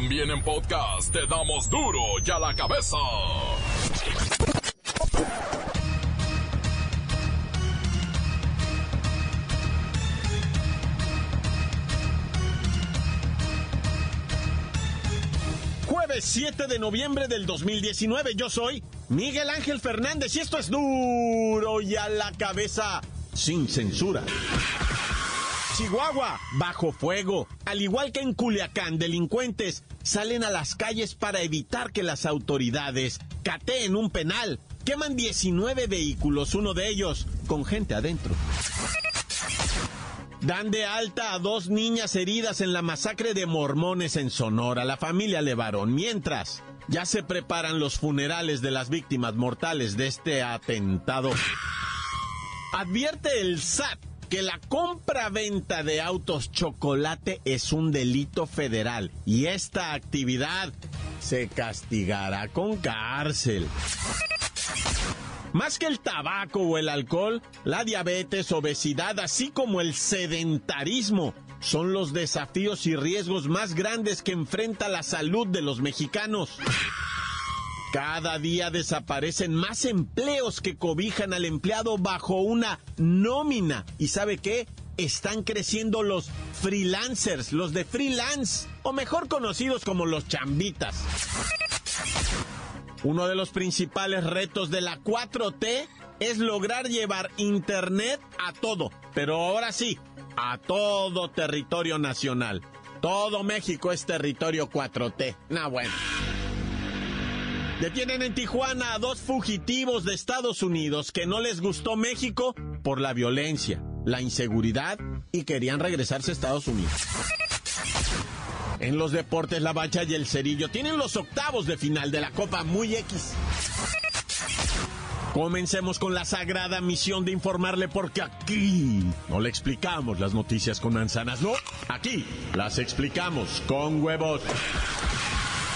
También en podcast te damos duro y a la cabeza. Jueves 7 de noviembre del 2019, yo soy Miguel Ángel Fernández y esto es duro y a la cabeza sin censura. Chihuahua, bajo fuego. Al igual que en Culiacán, delincuentes salen a las calles para evitar que las autoridades cateen un penal. Queman 19 vehículos, uno de ellos con gente adentro. Dan de alta a dos niñas heridas en la masacre de mormones en Sonora, la familia Levarón. Mientras, ya se preparan los funerales de las víctimas mortales de este atentado. Advierte el SAT que la compra-venta de autos chocolate es un delito federal y esta actividad se castigará con cárcel. Más que el tabaco o el alcohol, la diabetes, obesidad, así como el sedentarismo, son los desafíos y riesgos más grandes que enfrenta la salud de los mexicanos. Cada día desaparecen más empleos que cobijan al empleado bajo una nómina. ¿Y sabe qué? Están creciendo los freelancers, los de freelance, o mejor conocidos como los chambitas. Uno de los principales retos de la 4T es lograr llevar Internet a todo, pero ahora sí, a todo territorio nacional. Todo México es territorio 4T. No, bueno. Detienen en Tijuana a dos fugitivos de Estados Unidos que no les gustó México por la violencia, la inseguridad y querían regresarse a Estados Unidos. En los deportes, la bacha y el cerillo tienen los octavos de final de la Copa Muy X. Comencemos con la sagrada misión de informarle porque aquí no le explicamos las noticias con manzanas, no, aquí las explicamos con huevos.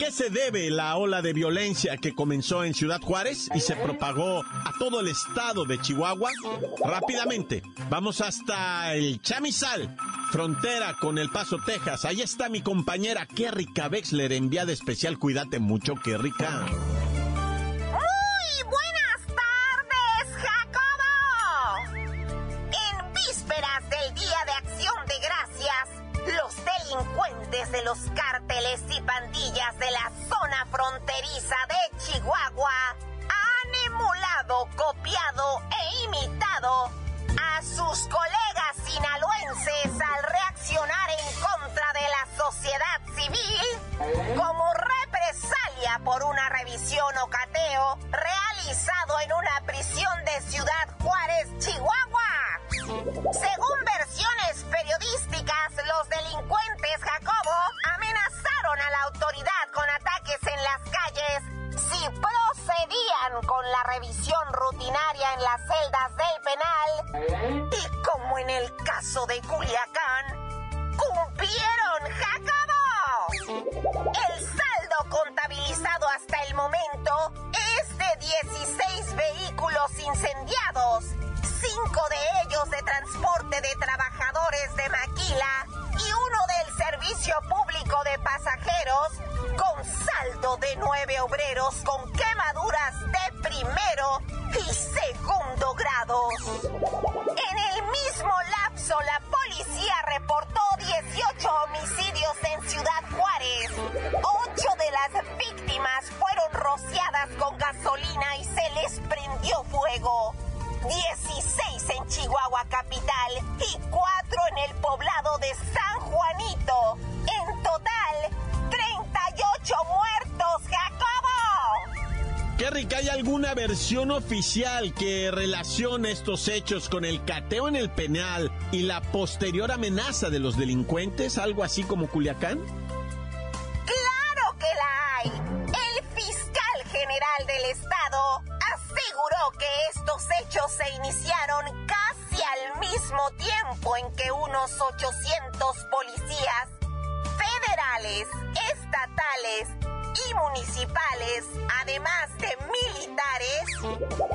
Qué se debe la ola de violencia que comenzó en Ciudad Juárez y se propagó a todo el estado de Chihuahua? Rápidamente, vamos hasta el Chamizal, frontera con El Paso, Texas. Ahí está mi compañera Kerrika Wexler, enviada especial. Cuídate mucho, Kerrika. Chihuahua han emulado, copiado e imitado a sus colegas sinaloenses al reaccionar en contra de la sociedad civil como represalia por una revisión o cateo realizado en una prisión de Ciudad Juárez, Chihuahua. Según versión oficial que relaciona estos hechos con el cateo en el penal y la posterior amenaza de los delincuentes, algo así como Culiacán? ¡Claro que la hay! El fiscal general del estado aseguró que estos hechos se iniciaron casi al mismo tiempo en que unos 800 policías federales, estatales y municipales, además de militares,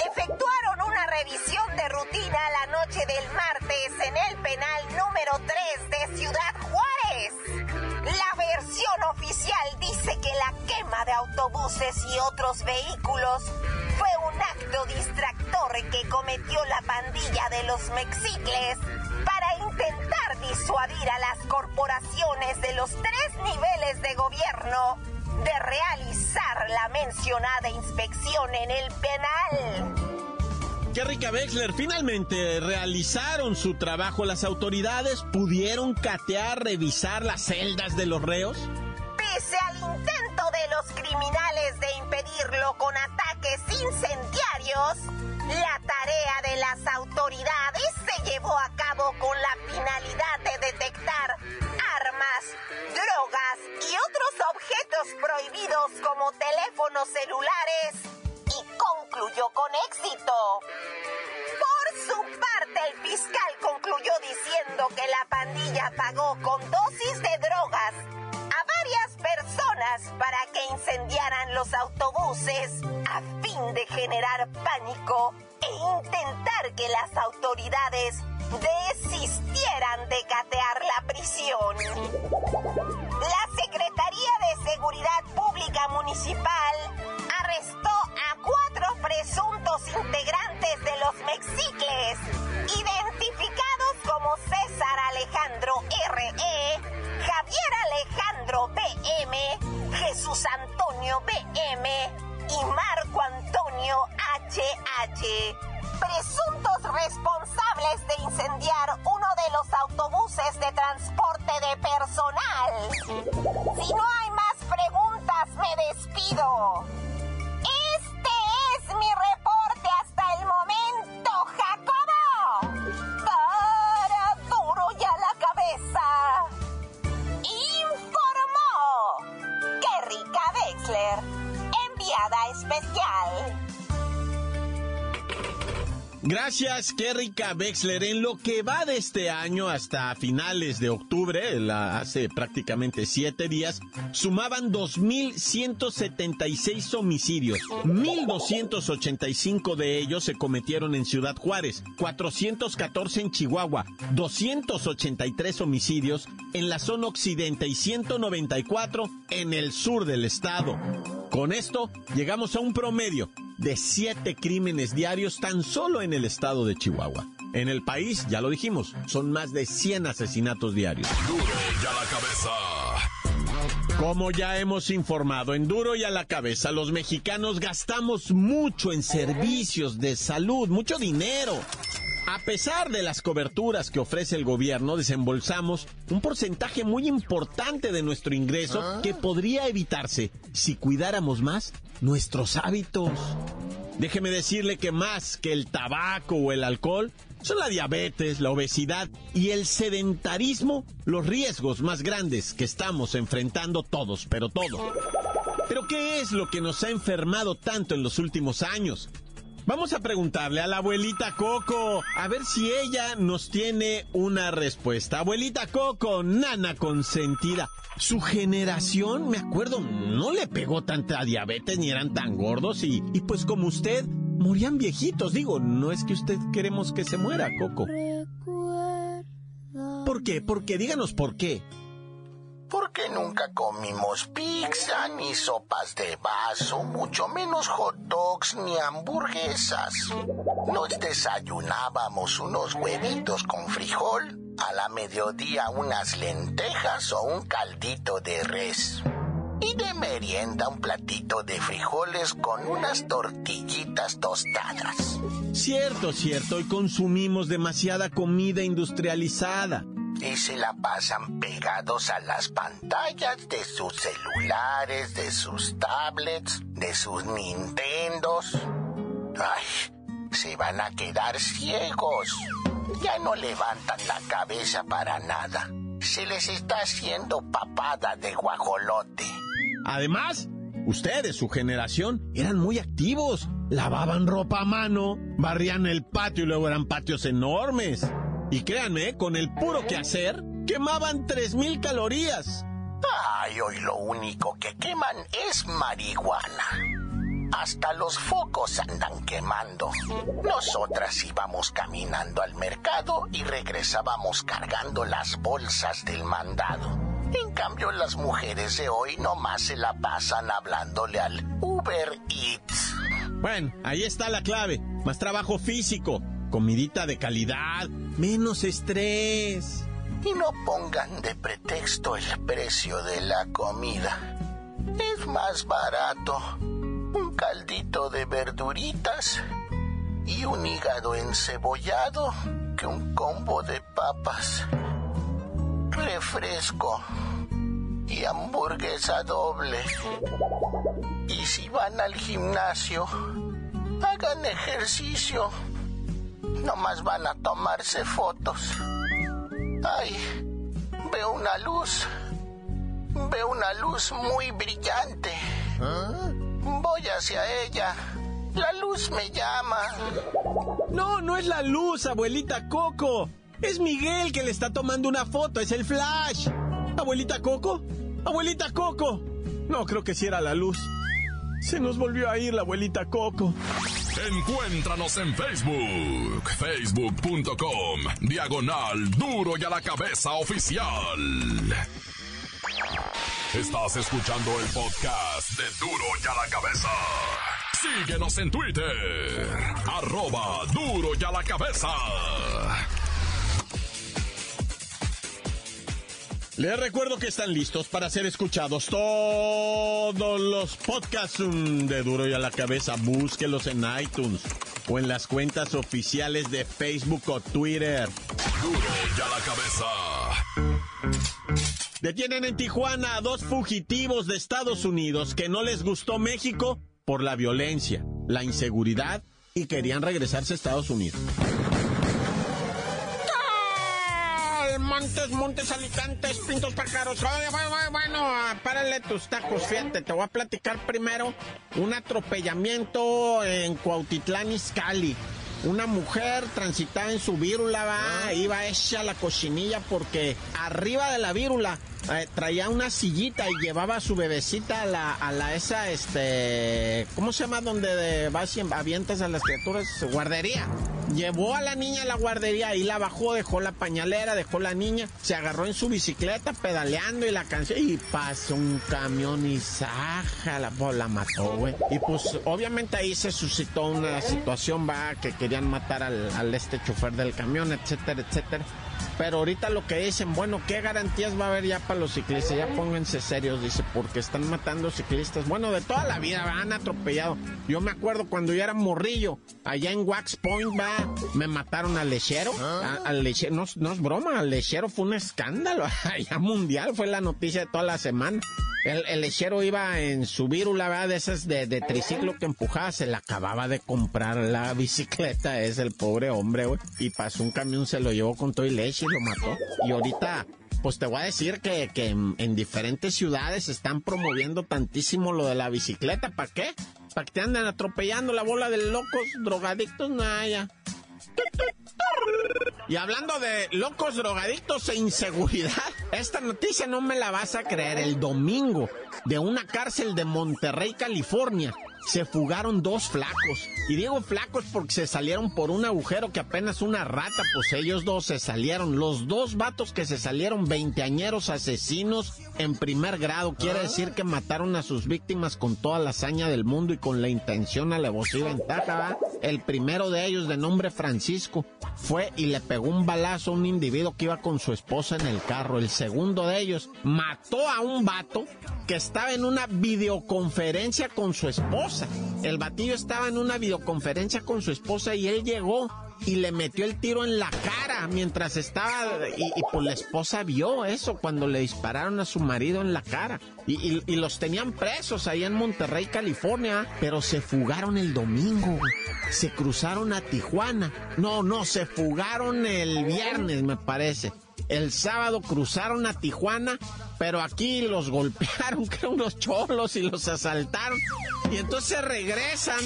efectuaron una revisión de rutina la noche del martes en el penal número 3 de Ciudad Juárez. La versión oficial dice que la quema de autobuses y otros vehículos fue un acto distractor que cometió la pandilla de los Mexicles para intentar disuadir a las corporaciones de los tres niveles de gobierno de realizar la mencionada inspección en el penal. Qué rica Wexler, finalmente realizaron su trabajo las autoridades, pudieron catear, revisar las celdas de los reos. Pese al intento de los criminales de impedirlo con ataques incendiarios, la tarea de las autoridades se llevó a cabo con la finalidad de detectar armas, drogas y otros objetos prohibidos como teléfonos celulares y concluyó con éxito. Por su parte, el fiscal concluyó diciendo que la pandilla pagó con dosis de drogas varias personas para que incendiaran los autobuses a fin de generar pánico e intentar que las autoridades desistieran de catear la prisión. B.M. y Marco Antonio H.H., presuntos responsables de incendiar uno de los autobuses de transporte de personal. Si no hay más preguntas, me despido. Este es mi Gracias, qué rica Wexler. En lo que va de este año hasta finales de octubre, hace prácticamente siete días, sumaban 2.176 homicidios. 1.285 de ellos se cometieron en Ciudad Juárez, 414 en Chihuahua, 283 homicidios en la zona occidente y 194 en el sur del estado. Con esto llegamos a un promedio de siete crímenes diarios tan solo en el estado de Chihuahua. En el país, ya lo dijimos, son más de 100 asesinatos diarios. Duro ya la cabeza. Como ya hemos informado, en duro y a la cabeza, los mexicanos gastamos mucho en servicios de salud, mucho dinero. A pesar de las coberturas que ofrece el gobierno, desembolsamos un porcentaje muy importante de nuestro ingreso que podría evitarse si cuidáramos más nuestros hábitos. Déjeme decirle que más que el tabaco o el alcohol, son la diabetes, la obesidad y el sedentarismo los riesgos más grandes que estamos enfrentando todos, pero todos. Pero ¿qué es lo que nos ha enfermado tanto en los últimos años? Vamos a preguntarle a la abuelita Coco, a ver si ella nos tiene una respuesta. Abuelita Coco, nana consentida. Su generación, me acuerdo, no le pegó tanta diabetes ni eran tan gordos y, y pues como usted, morían viejitos. Digo, no es que usted queremos que se muera, Coco. ¿Por qué? ¿Por qué? Díganos por qué. Porque nunca comimos pizza, ni sopas de vaso, mucho menos hot dogs ni hamburguesas. Nos desayunábamos unos huevitos con frijol, a la mediodía unas lentejas o un caldito de res. Y de merienda un platito de frijoles con unas tortillitas tostadas. Cierto, cierto, y consumimos demasiada comida industrializada. Y se la pasan pegados a las pantallas de sus celulares, de sus tablets, de sus Nintendos. Ay, se van a quedar ciegos. Ya no levantan la cabeza para nada. Se les está haciendo papada de guajolote. Además, Ustedes, su generación, eran muy activos. Lavaban ropa a mano, barrían el patio y luego eran patios enormes. Y créanme, con el puro quehacer, quemaban 3.000 calorías. Ay, hoy lo único que queman es marihuana. Hasta los focos andan quemando. Nosotras íbamos caminando al mercado y regresábamos cargando las bolsas del mandado. En cambio, las mujeres de hoy nomás se la pasan hablándole al Uber Eats. Bueno, ahí está la clave. Más trabajo físico, comidita de calidad, menos estrés. Y no pongan de pretexto el precio de la comida. Es más barato un caldito de verduritas y un hígado encebollado que un combo de papas, refresco y hamburguesa doble. Y si van al gimnasio, hagan ejercicio. No más van a tomarse fotos. Ay, veo una luz. Veo una luz muy brillante. ¿Ah? Voy hacia ella. La luz me llama. No, no es la luz, abuelita Coco. Es Miguel que le está tomando una foto, es el flash. Abuelita Coco, abuelita Coco. No, creo que sí era la luz. Se nos volvió a ir la abuelita Coco. Encuéntranos en Facebook, facebook.com, diagonal duro y a la cabeza oficial. Estás escuchando el podcast de Duro y a la Cabeza. Síguenos en Twitter. Arroba Duro y a la Cabeza. Les recuerdo que están listos para ser escuchados todos los podcasts mm, de Duro y a la Cabeza. Búsquelos en iTunes o en las cuentas oficiales de Facebook o Twitter. Duro y a la Cabeza. Detienen en Tijuana a dos fugitivos de Estados Unidos que no les gustó México por la violencia, la inseguridad y querían regresarse a Estados Unidos. Montes, montes, alicantes, pintos pájaros. Bueno, bueno, párale tus tacos, fíjate, te voy a platicar primero un atropellamiento en Cuautitlán, Izcalli una mujer transitaba en su vírula, va, ah. iba hecha la cochinilla porque arriba de la vírula eh, traía una sillita y llevaba a su bebecita a la, a la esa, este, ¿cómo se llama? Donde vas y avientas a las criaturas, guardería. Llevó a la niña a la guardería y la bajó, dejó la pañalera, dejó la niña, se agarró en su bicicleta pedaleando y la canción y pasó un camión y saja, la, pues, la mató, güey. Y pues obviamente ahí se suscitó una situación, va, que querían matar al, al este chofer del camión, etcétera, etcétera. Pero ahorita lo que dicen, bueno, ¿qué garantías va a haber ya para los ciclistas? Ya pónganse serios, dice, porque están matando ciclistas. Bueno, de toda la vida, han atropellado. Yo me acuerdo cuando yo era morrillo, allá en Wax Point, va, me mataron al lechero. Ah. al lechero, no, no es broma, al lechero fue un escándalo. Allá mundial, fue la noticia de toda la semana. El, lechero iba en su vírula, ¿verdad? De esas de, triciclo que empujaba, se le acababa de comprar la bicicleta, es el pobre hombre, güey. Y pasó un camión, se lo llevó con todo y leche y lo mató. Y ahorita, pues te voy a decir que, que en, diferentes ciudades están promoviendo tantísimo lo de la bicicleta. ¿Para qué? ¿Para que te anden atropellando la bola de locos, drogadictos? Naya. Y hablando de locos drogadictos e inseguridad, esta noticia no me la vas a creer. El domingo, de una cárcel de Monterrey, California, se fugaron dos flacos. Y digo flacos porque se salieron por un agujero que apenas una rata, pues ellos dos se salieron. Los dos vatos que se salieron, veinteañeros asesinos en primer grado. Quiere decir que mataron a sus víctimas con toda la hazaña del mundo y con la intención, alevosía ventaja. El primero de ellos, de nombre Francisco, fue y le pegó un balazo a un individuo que iba con su esposa en el carro. El segundo de ellos mató a un vato que estaba en una videoconferencia con su esposa. El batillo estaba en una videoconferencia con su esposa y él llegó y le metió el tiro en la cara mientras estaba y, pues la esposa vio eso cuando le dispararon a su marido en la cara. Y, y los tenían presos ahí en Monterrey, California, pero se fugaron el domingo, se cruzaron a Tijuana, no, no, se fugaron el viernes me parece. El sábado cruzaron a Tijuana, pero aquí los golpearon, que unos cholos y los asaltaron. Y entonces regresan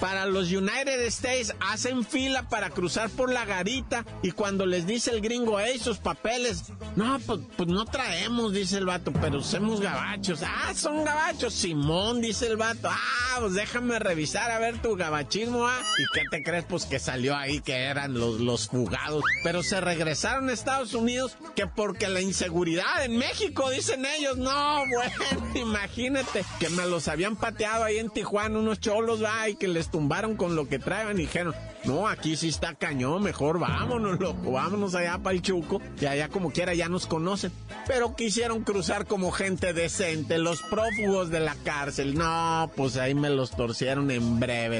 para los United States, hacen fila para cruzar por la garita y cuando les dice el gringo, hey, sus papeles, no, pues, pues, no traemos, dice el vato, pero somos gabachos. Ah, son gabachos, Simón, dice el vato. Ah, pues déjame revisar a ver tu gabachismo, ah. ¿Y qué te crees? Pues que salió ahí que eran los, los fugados. Pero se regresaron a Estados Unidos que porque la inseguridad en México, dicen ellos. No, bueno, imagínate que me los habían pateado ahí en Tijuana unos cholos, va, y que les tumbaron con lo que traían y dijeron, no, aquí sí está cañón, mejor vámonos, loco, vámonos allá para el Chuco, y allá como quiera ya nos conocen. Pero quisieron cruzar como gente decente, los prófugos de la cárcel. No, pues ahí me los torcieron en breve.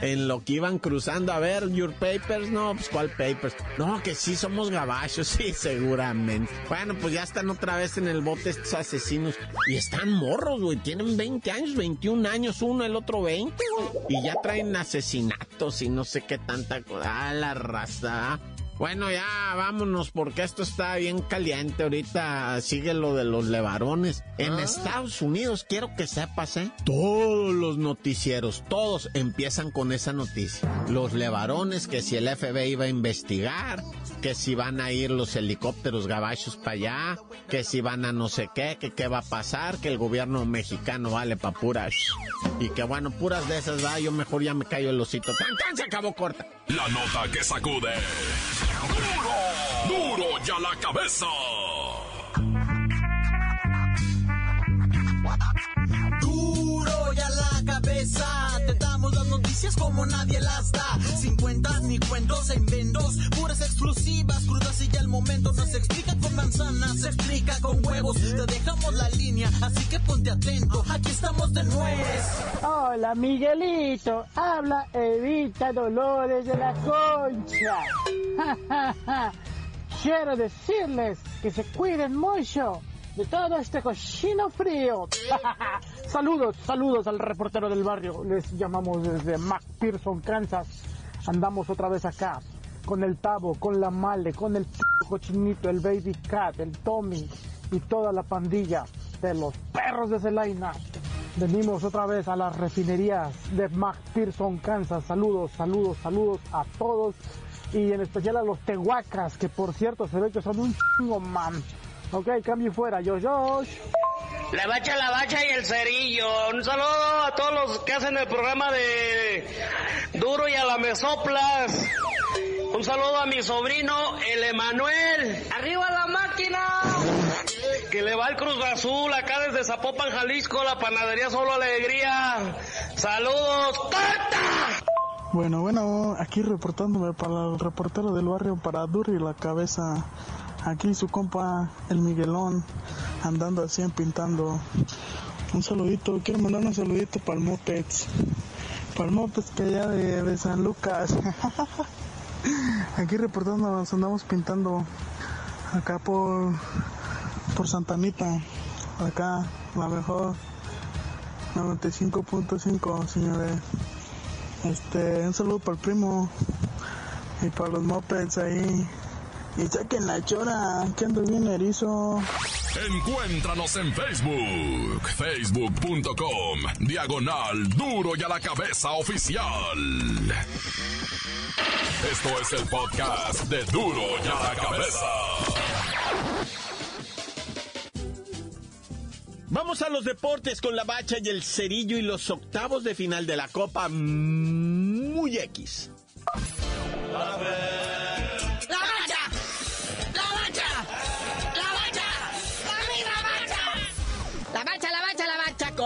En lo que iban cruzando, a ver, your papers, no, pues cuál papers. No, que sí somos gabachos, sí, seguramente. Bueno, pues ya están otra vez en el bote estos asesinos. Y están morros, güey, tienen 20 años, 21 años, uno, el otro 20, güey. Y ya traen asesinatos y no sé qué tanta cosa. Ah, la raza. Bueno, ya vámonos porque esto está bien caliente. Ahorita sigue lo de los levarones. En Ah. Estados Unidos, quiero que sepas, ¿eh? Todos los noticieros, todos empiezan con esa noticia. Los levarones, que si el FBI iba a investigar, que si van a ir los helicópteros gabachos para allá, que si van a no sé qué, que qué va a pasar, que el gobierno mexicano vale pa' pura. Y que bueno, puras de esas, va, yo mejor ya me callo el osito. ¡Tan, tan! Se acabó corta. La nota que sacude. ¡Duro! ¡Duro ya la cabeza! Duro ya la cabeza, te damos las noticias como nadie las da. Sin cuentas ni cuentos en vendos, puras exclusivas, crudas y ya el momento. No se explica con manzanas, se explica con huevos. Te dejamos la línea, así que ponte atento. Aquí estamos de nuez. Hola Miguelito, habla Evita Dolores de la Concha. Quiero decirles que se cuiden mucho de todo este cochino frío. saludos, saludos al reportero del barrio. Les llamamos desde McPherson, Kansas. Andamos otra vez acá con el Tabo, con la Male, con el cochinito, el Baby Cat, el Tommy y toda la pandilla de los perros de Celaina. Venimos otra vez a las refinerías de McPherson, Kansas. Saludos, saludos, saludos a todos y en especial a los tehuacas, que por cierto se ve que son un chingo, man. Ok, cambio y fuera, yo, Josh. La bacha, la bacha y el cerillo. Un saludo a todos los que hacen el programa de Duro y a la Mesoplas. Un saludo a mi sobrino, el Emanuel. ¡Arriba la máquina! Que le va el Cruz Azul acá desde Zapopan, Jalisco, la panadería Solo Alegría. ¡Saludos! ¡Tata! Bueno, bueno, aquí reportándome para el reportero del barrio para Duri la cabeza. Aquí su compa, el Miguelón, andando así pintando. Un saludito, quiero mandar un saludito para el Mopeds. Para el Mopeds que allá de, de San Lucas. Aquí reportando, nos andamos pintando acá por, por Santanita. Acá, la mejor 95.5, señores. Este, un saludo para el primo y para los mopeds ahí. Y saquen la chora, que ando bien erizo. Encuéntranos en Facebook, facebook.com, diagonal duro y a la cabeza oficial. Esto es el podcast de duro y a la cabeza. Vamos a los deportes con la bacha y el cerillo y los octavos de final de la Copa Muy X.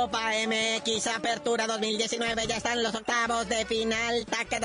Copa MX Apertura 2019, ya están los octavos de final. Taca.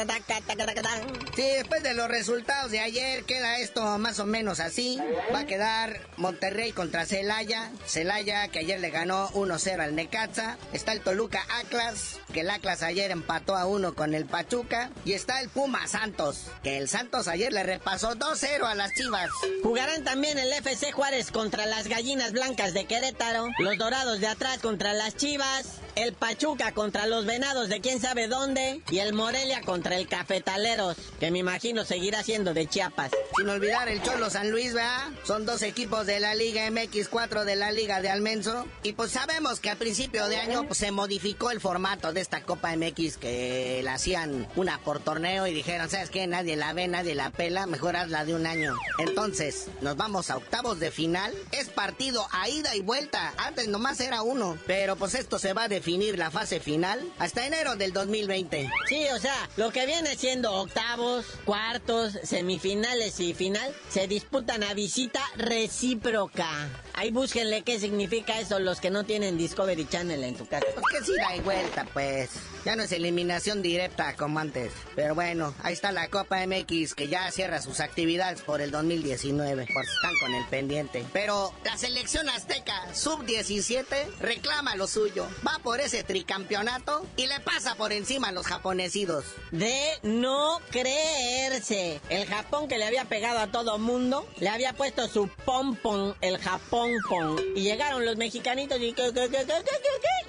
Sí, después de los resultados de ayer queda esto más o menos así. Va a quedar Monterrey contra Celaya. Celaya que ayer le ganó 1-0 al Necaxa. Está el Toluca Atlas, que el Atlas ayer empató a 1 con el Pachuca. Y está el Puma Santos, que el Santos ayer le repasó 2-0 a las Chivas. Jugarán también el FC Juárez contra las Gallinas Blancas de Querétaro, los Dorados de atrás contra las Chivas el Pachuca contra los Venados de quién sabe dónde y el Morelia contra el Cafetaleros, que me imagino seguirá siendo de Chiapas. Sin olvidar el Cholo San Luis, ¿verdad? Son dos equipos de la Liga MX, cuatro de la Liga de Almenso. Y pues sabemos que a principio de año pues, se modificó el formato de esta Copa MX que la hacían una por torneo y dijeron, ¿sabes qué? Nadie la ve, nadie la pela, mejor hazla de un año. Entonces, nos vamos a octavos de final. Es partido a ida y vuelta. Antes nomás era uno. Pero pues esto se va a definir la fase final hasta enero del 2020. Sí, o sea, lo que viene siendo octavos, cuartos, semifinales y final se disputan a visita recíproca. Ahí búsquenle qué significa eso los que no tienen Discovery Channel en tu casa. ¿Por qué sí da vuelta, pues? Ya no es eliminación directa como antes. Pero bueno, ahí está la Copa MX que ya cierra sus actividades por el 2019. Por si están con el pendiente. Pero la selección azteca sub-17 reclama lo suyo. Va por ese tricampeonato y le pasa por encima a los japonesidos. De no creerse. El Japón que le había pegado a todo mundo, le había puesto su pompon, el Japón pon. Y llegaron los mexicanitos y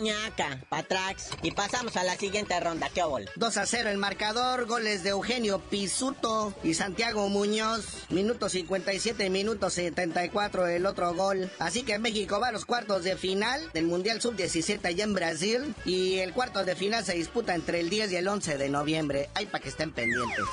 ñaca, patrax. Y pasamos a la siguiente ronda, qué obol. 2 a 0 el marcador, goles de Eugenio Pisuto y Santiago Muñoz. Minuto 57, minuto 74 el otro gol. Así que México va a los cuartos de final del Mundial Sub-17 allá en Brasil. Y el cuarto de final se disputa entre el 10 y el 11 de noviembre. Hay para que estén pendientes.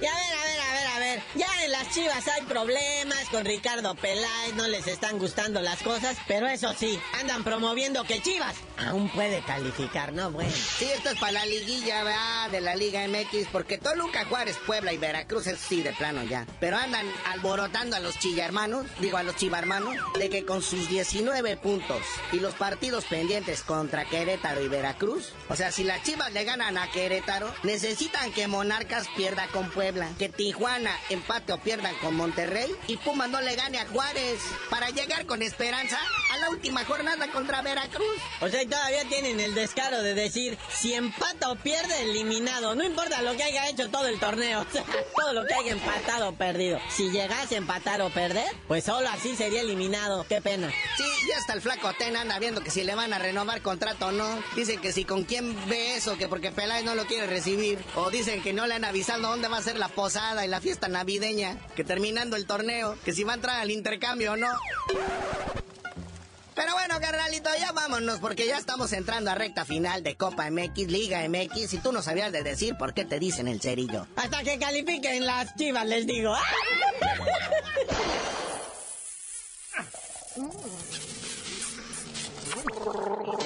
Y a ver, a ver, a ver, a ver. Ya en las chivas hay problemas con Ricardo Peláez, no les están gustando las cosas, pero eso sí, andan promoviendo que Chivas aún puede calificar, ¿no? Bueno. Sí, esto es para la liguilla. De la Liga MX, porque Toluca, Juárez, Puebla y Veracruz es sí de plano ya. Pero andan alborotando a los chillarmanos, digo a los chivarmanos, de que con sus 19 puntos y los partidos pendientes contra Querétaro y Veracruz, o sea, si las chivas le ganan a Querétaro, necesitan que Monarcas pierda con Puebla, que Tijuana empate o pierdan con Monterrey y Pumas no le gane a Juárez para llegar con esperanza a la última jornada contra Veracruz. O sea, y todavía tienen el descaro de decir, si empata o pierde, eliminado. No importa lo que haya hecho todo el torneo. O sea, todo lo que haya empatado o perdido. Si llegase a empatar o perder, pues solo así sería eliminado. Qué pena. Sí, ya hasta el flaco Ten anda viendo que si le van a renovar contrato o no. Dicen que si con quién ve eso, que porque Peláez no lo quiere recibir. O dicen que no le han avisado dónde va a ser la posada y la fiesta navideña. Que terminando el torneo, que si va a entrar al intercambio o no. Pero bueno, carnalito, ya vámonos porque ya estamos entrando a recta final de Copa MX, Liga MX y tú no sabías de decir por qué te dicen el cerillo. Hasta que califiquen las chivas, les digo. ¡La